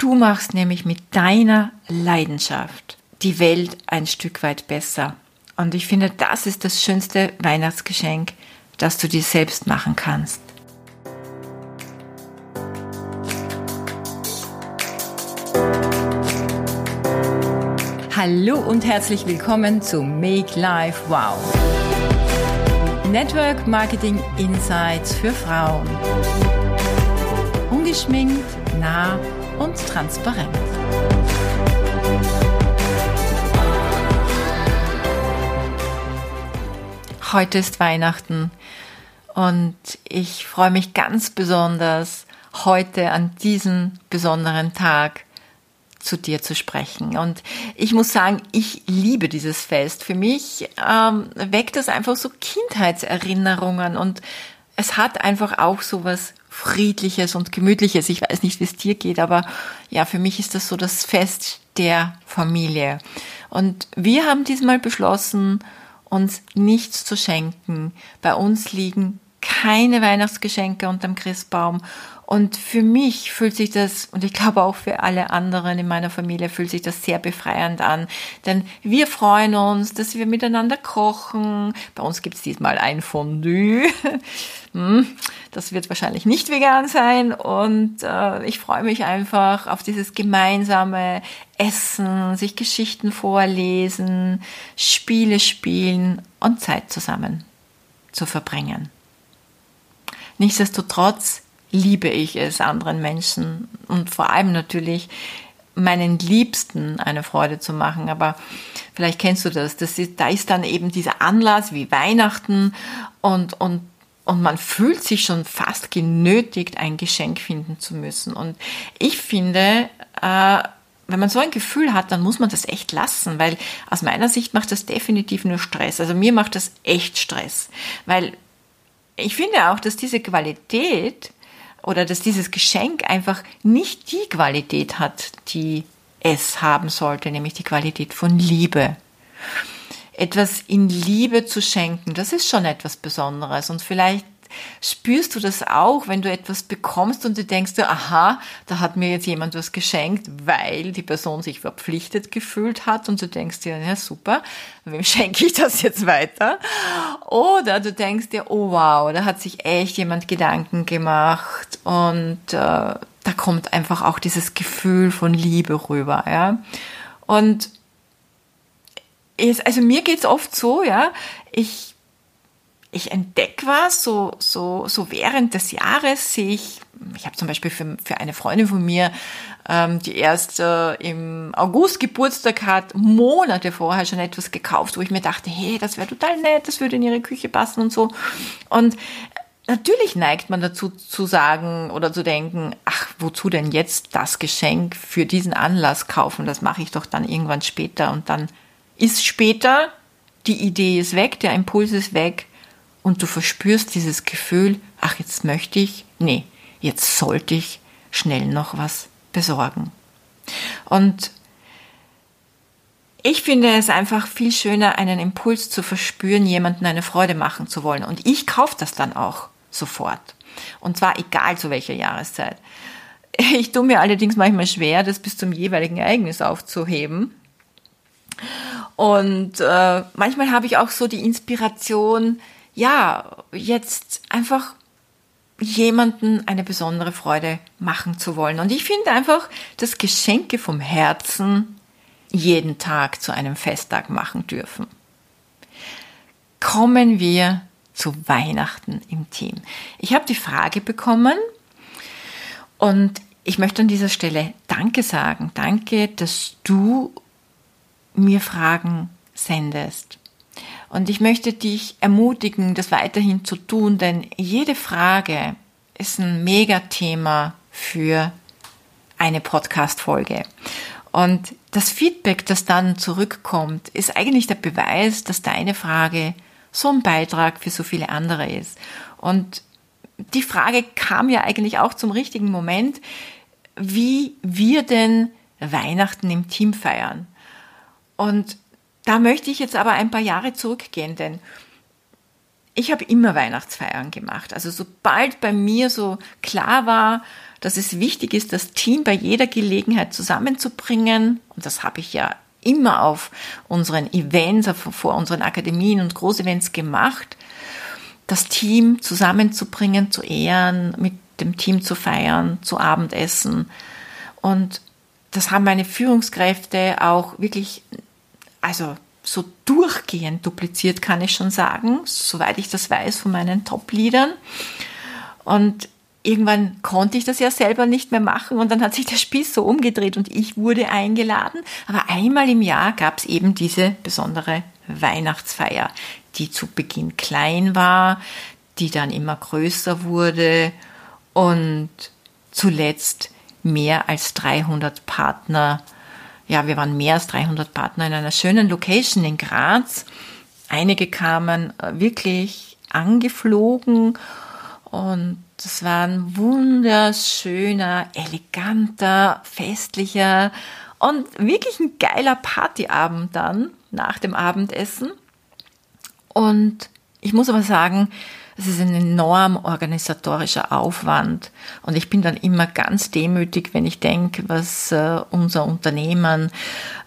Du machst nämlich mit deiner Leidenschaft die Welt ein Stück weit besser. Und ich finde, das ist das schönste Weihnachtsgeschenk, das du dir selbst machen kannst. Hallo und herzlich willkommen zu Make Life Wow. Network Marketing Insights für Frauen. Ungeschminkt, nah und transparent. Heute ist Weihnachten und ich freue mich ganz besonders, heute an diesem besonderen Tag zu dir zu sprechen. Und ich muss sagen, ich liebe dieses Fest. Für mich ähm, weckt es einfach so Kindheitserinnerungen und es hat einfach auch so was Friedliches und Gemütliches. Ich weiß nicht, wie es dir geht, aber ja, für mich ist das so das Fest der Familie. Und wir haben diesmal beschlossen, uns nichts zu schenken. Bei uns liegen keine Weihnachtsgeschenke unterm Christbaum und für mich fühlt sich das, und ich glaube auch für alle anderen in meiner Familie, fühlt sich das sehr befreiend an. Denn wir freuen uns, dass wir miteinander kochen. Bei uns gibt es diesmal ein Fondue. Hm, das wird wahrscheinlich nicht vegan sein. Und äh, ich freue mich einfach auf dieses gemeinsame Essen, sich Geschichten vorlesen, Spiele spielen und Zeit zusammen zu verbringen. Nichtsdestotrotz liebe ich es, anderen Menschen und vor allem natürlich meinen Liebsten eine Freude zu machen. Aber vielleicht kennst du das. das ist, da ist dann eben dieser Anlass wie Weihnachten und, und, und man fühlt sich schon fast genötigt, ein Geschenk finden zu müssen. Und ich finde, äh, wenn man so ein Gefühl hat, dann muss man das echt lassen, weil aus meiner Sicht macht das definitiv nur Stress. Also mir macht das echt Stress, weil ich finde auch, dass diese Qualität oder dass dieses Geschenk einfach nicht die Qualität hat, die es haben sollte, nämlich die Qualität von Liebe. Etwas in Liebe zu schenken, das ist schon etwas Besonderes und vielleicht spürst du das auch, wenn du etwas bekommst und du denkst, aha, da hat mir jetzt jemand was geschenkt, weil die Person sich verpflichtet gefühlt hat und du denkst dir, ja super, wem schenke ich das jetzt weiter? Oder du denkst dir, oh wow, da hat sich echt jemand Gedanken gemacht und äh, da kommt einfach auch dieses Gefühl von Liebe rüber, ja. Und es, also mir geht's oft so, ja, ich ich entdecke was, so, so, so während des Jahres sehe ich, ich habe zum Beispiel für, für eine Freundin von mir, ähm, die erst äh, im August Geburtstag hat, Monate vorher schon etwas gekauft, wo ich mir dachte, hey, das wäre total nett, das würde in ihre Küche passen und so. Und natürlich neigt man dazu zu sagen oder zu denken, ach, wozu denn jetzt das Geschenk für diesen Anlass kaufen? Das mache ich doch dann irgendwann später und dann ist später, die Idee ist weg, der Impuls ist weg und du verspürst dieses Gefühl, ach, jetzt möchte ich, nee, jetzt sollte ich schnell noch was besorgen. Und ich finde es einfach viel schöner, einen Impuls zu verspüren, jemanden eine Freude machen zu wollen. Und ich kaufe das dann auch sofort. Und zwar egal zu welcher Jahreszeit. Ich tue mir allerdings manchmal schwer, das bis zum jeweiligen Ereignis aufzuheben. Und äh, manchmal habe ich auch so die Inspiration, ja, jetzt einfach jemanden eine besondere Freude machen zu wollen. Und ich finde einfach, dass Geschenke vom Herzen jeden Tag zu einem Festtag machen dürfen. Kommen wir zu Weihnachten im Team. Ich habe die Frage bekommen und ich möchte an dieser Stelle Danke sagen. Danke, dass du mir Fragen sendest. Und ich möchte dich ermutigen, das weiterhin zu tun, denn jede Frage ist ein Megathema für eine Podcast-Folge. Und das Feedback, das dann zurückkommt, ist eigentlich der Beweis, dass deine Frage so ein Beitrag für so viele andere ist. Und die Frage kam ja eigentlich auch zum richtigen Moment, wie wir denn Weihnachten im Team feiern. Und da möchte ich jetzt aber ein paar Jahre zurückgehen, denn ich habe immer Weihnachtsfeiern gemacht. Also sobald bei mir so klar war, dass es wichtig ist, das Team bei jeder Gelegenheit zusammenzubringen, und das habe ich ja immer auf unseren Events, vor unseren Akademien und Großevents gemacht, das Team zusammenzubringen, zu ehren, mit dem Team zu feiern, zu Abendessen. Und das haben meine Führungskräfte auch wirklich, also so durchgehend dupliziert, kann ich schon sagen, soweit ich das weiß von meinen Top-Leadern. Und irgendwann konnte ich das ja selber nicht mehr machen und dann hat sich der Spieß so umgedreht und ich wurde eingeladen. Aber einmal im Jahr gab es eben diese besondere Weihnachtsfeier, die zu Beginn klein war, die dann immer größer wurde und zuletzt mehr als 300 Partner ja, wir waren mehr als 300 Partner in einer schönen Location in Graz. Einige kamen äh, wirklich angeflogen und es war ein wunderschöner, eleganter, festlicher und wirklich ein geiler Partyabend dann nach dem Abendessen. Und ich muss aber sagen, es ist ein enorm organisatorischer Aufwand. Und ich bin dann immer ganz demütig, wenn ich denke, was äh, unser Unternehmen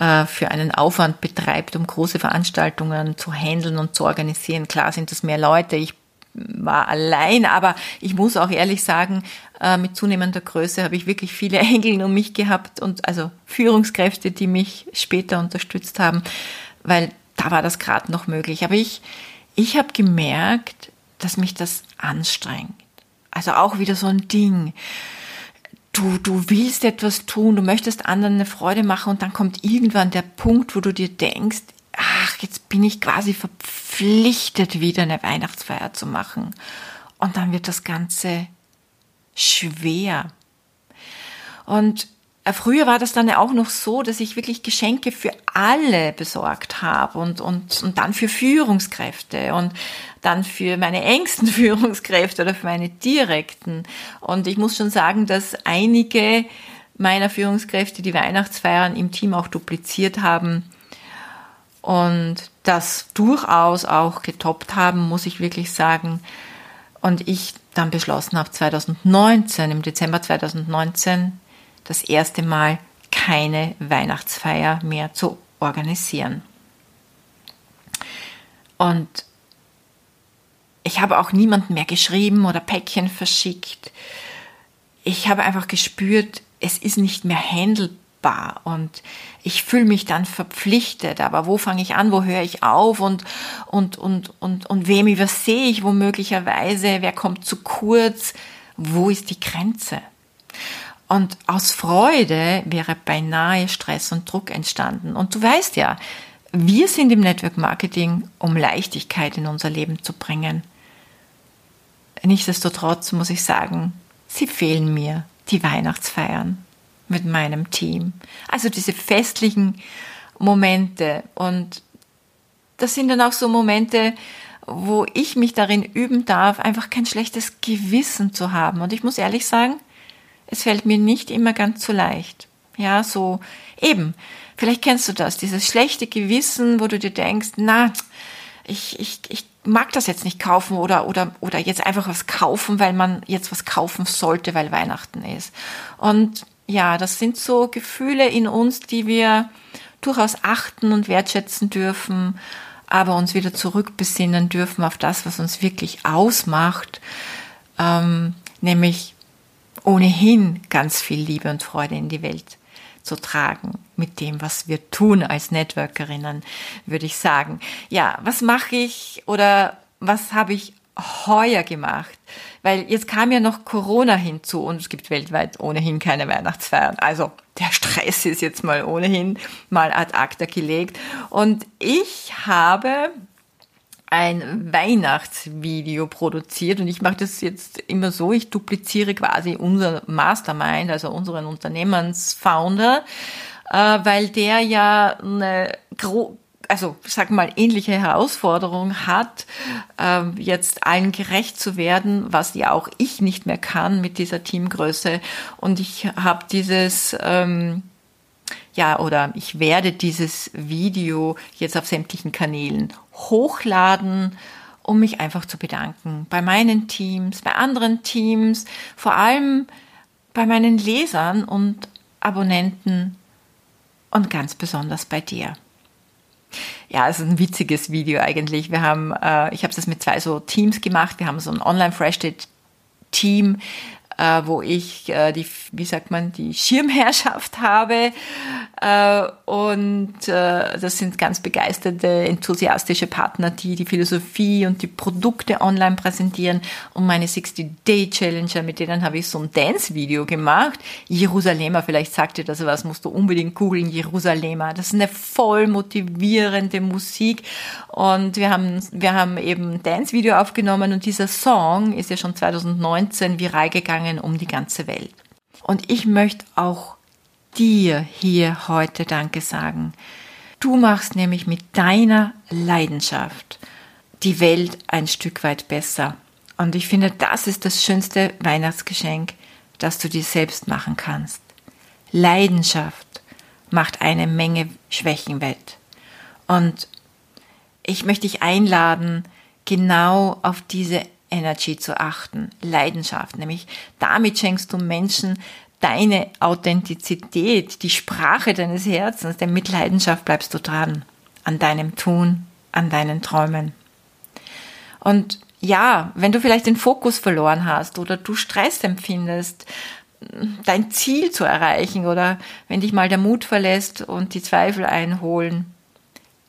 äh, für einen Aufwand betreibt, um große Veranstaltungen zu handeln und zu organisieren. Klar sind das mehr Leute. Ich war allein, aber ich muss auch ehrlich sagen, äh, mit zunehmender Größe habe ich wirklich viele Engel um mich gehabt und also Führungskräfte, die mich später unterstützt haben, weil da war das gerade noch möglich. Aber ich, ich habe gemerkt, dass mich das anstrengt. Also auch wieder so ein Ding. Du, du willst etwas tun, du möchtest anderen eine Freude machen und dann kommt irgendwann der Punkt, wo du dir denkst, ach, jetzt bin ich quasi verpflichtet, wieder eine Weihnachtsfeier zu machen. Und dann wird das Ganze schwer. Und Früher war das dann ja auch noch so, dass ich wirklich Geschenke für alle besorgt habe und, und, und dann für Führungskräfte und dann für meine engsten Führungskräfte oder für meine direkten. Und ich muss schon sagen, dass einige meiner Führungskräfte die Weihnachtsfeiern im Team auch dupliziert haben und das durchaus auch getoppt haben, muss ich wirklich sagen. Und ich dann beschlossen habe, 2019, im Dezember 2019, das erste Mal keine Weihnachtsfeier mehr zu organisieren. Und ich habe auch niemanden mehr geschrieben oder Päckchen verschickt. Ich habe einfach gespürt, es ist nicht mehr handelbar und ich fühle mich dann verpflichtet. Aber wo fange ich an? Wo höre ich auf? Und, und, und, und, und wem übersehe ich womöglicherweise? Wer kommt zu kurz? Wo ist die Grenze? Und aus Freude wäre beinahe Stress und Druck entstanden. Und du weißt ja, wir sind im Network Marketing, um Leichtigkeit in unser Leben zu bringen. Nichtsdestotrotz muss ich sagen, sie fehlen mir, die Weihnachtsfeiern mit meinem Team. Also diese festlichen Momente. Und das sind dann auch so Momente, wo ich mich darin üben darf, einfach kein schlechtes Gewissen zu haben. Und ich muss ehrlich sagen, es fällt mir nicht immer ganz so leicht. Ja, so eben. Vielleicht kennst du das, dieses schlechte Gewissen, wo du dir denkst, na, ich, ich, ich mag das jetzt nicht kaufen oder, oder, oder jetzt einfach was kaufen, weil man jetzt was kaufen sollte, weil Weihnachten ist. Und ja, das sind so Gefühle in uns, die wir durchaus achten und wertschätzen dürfen, aber uns wieder zurückbesinnen dürfen auf das, was uns wirklich ausmacht, ähm, nämlich ohnehin ganz viel Liebe und Freude in die Welt zu tragen mit dem, was wir tun als Networkerinnen, würde ich sagen. Ja, was mache ich oder was habe ich heuer gemacht? Weil jetzt kam ja noch Corona hinzu und es gibt weltweit ohnehin keine Weihnachtsfeiern. Also der Stress ist jetzt mal ohnehin mal ad acta gelegt. Und ich habe ein Weihnachtsvideo produziert und ich mache das jetzt immer so, ich dupliziere quasi unser Mastermind, also unseren Unternehmensfounder, äh, weil der ja eine gro also sag mal ähnliche Herausforderung hat, äh, jetzt allen gerecht zu werden, was ja auch ich nicht mehr kann mit dieser Teamgröße. Und ich habe dieses ähm, ja, oder ich werde dieses Video jetzt auf sämtlichen Kanälen hochladen um mich einfach zu bedanken. Bei meinen Teams, bei anderen Teams, vor allem bei meinen Lesern und Abonnenten und ganz besonders bei dir. Ja, es ist ein witziges Video eigentlich. Wir haben, äh, ich habe das mit zwei so Teams gemacht. Wir haben so ein Online-Fresh-Team, äh, wo ich äh, die, wie sagt man, die Schirmherrschaft habe. Äh, und äh, das sind ganz begeisterte, enthusiastische Partner, die die Philosophie und die Produkte online präsentieren. Und meine 60-Day-Challenger, mit denen habe ich so ein Dance-Video gemacht. Jerusalemer, vielleicht sagt ihr das was, musst du unbedingt googeln, Jerusalemer. Das ist eine voll motivierende Musik. Und wir haben, wir haben eben ein Dance-Video aufgenommen und dieser Song ist ja schon 2019 viral gegangen gegangen um die ganze Welt. Und ich möchte auch dir hier heute Danke sagen. Du machst nämlich mit deiner Leidenschaft die Welt ein Stück weit besser. Und ich finde, das ist das schönste Weihnachtsgeschenk, das du dir selbst machen kannst. Leidenschaft macht eine Menge Schwächen wett. Und ich möchte dich einladen, genau auf diese Energy zu achten, Leidenschaft, nämlich damit schenkst du Menschen deine Authentizität, die Sprache deines Herzens, denn mit Leidenschaft bleibst du dran, an deinem Tun, an deinen Träumen. Und ja, wenn du vielleicht den Fokus verloren hast oder du Stress empfindest, dein Ziel zu erreichen oder wenn dich mal der Mut verlässt und die Zweifel einholen,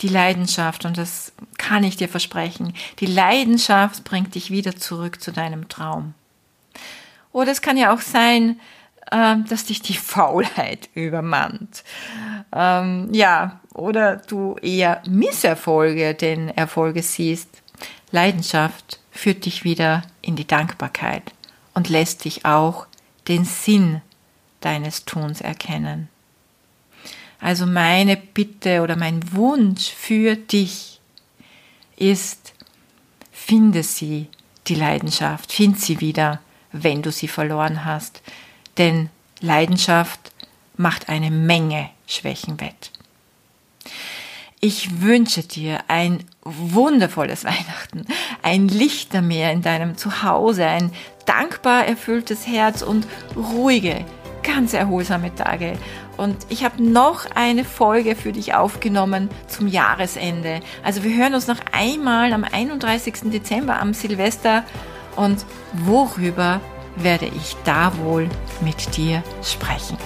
die Leidenschaft, und das kann ich dir versprechen, die Leidenschaft bringt dich wieder zurück zu deinem Traum. Oder es kann ja auch sein, ähm, dass dich die Faulheit übermannt. Ähm, ja, oder du eher Misserfolge denn Erfolge siehst. Leidenschaft führt dich wieder in die Dankbarkeit und lässt dich auch den Sinn deines Tuns erkennen. Also meine Bitte oder mein Wunsch für dich ist, finde sie, die Leidenschaft, find sie wieder, wenn du sie verloren hast. Denn Leidenschaft macht eine Menge Schwächen wett. Ich wünsche dir ein wundervolles Weihnachten, ein Lichtermeer in deinem Zuhause, ein dankbar erfülltes Herz und ruhige, ganz erholsame Tage. Und ich habe noch eine Folge für dich aufgenommen zum Jahresende. Also wir hören uns noch einmal am 31. Dezember am Silvester. Und worüber werde ich da wohl mit dir sprechen?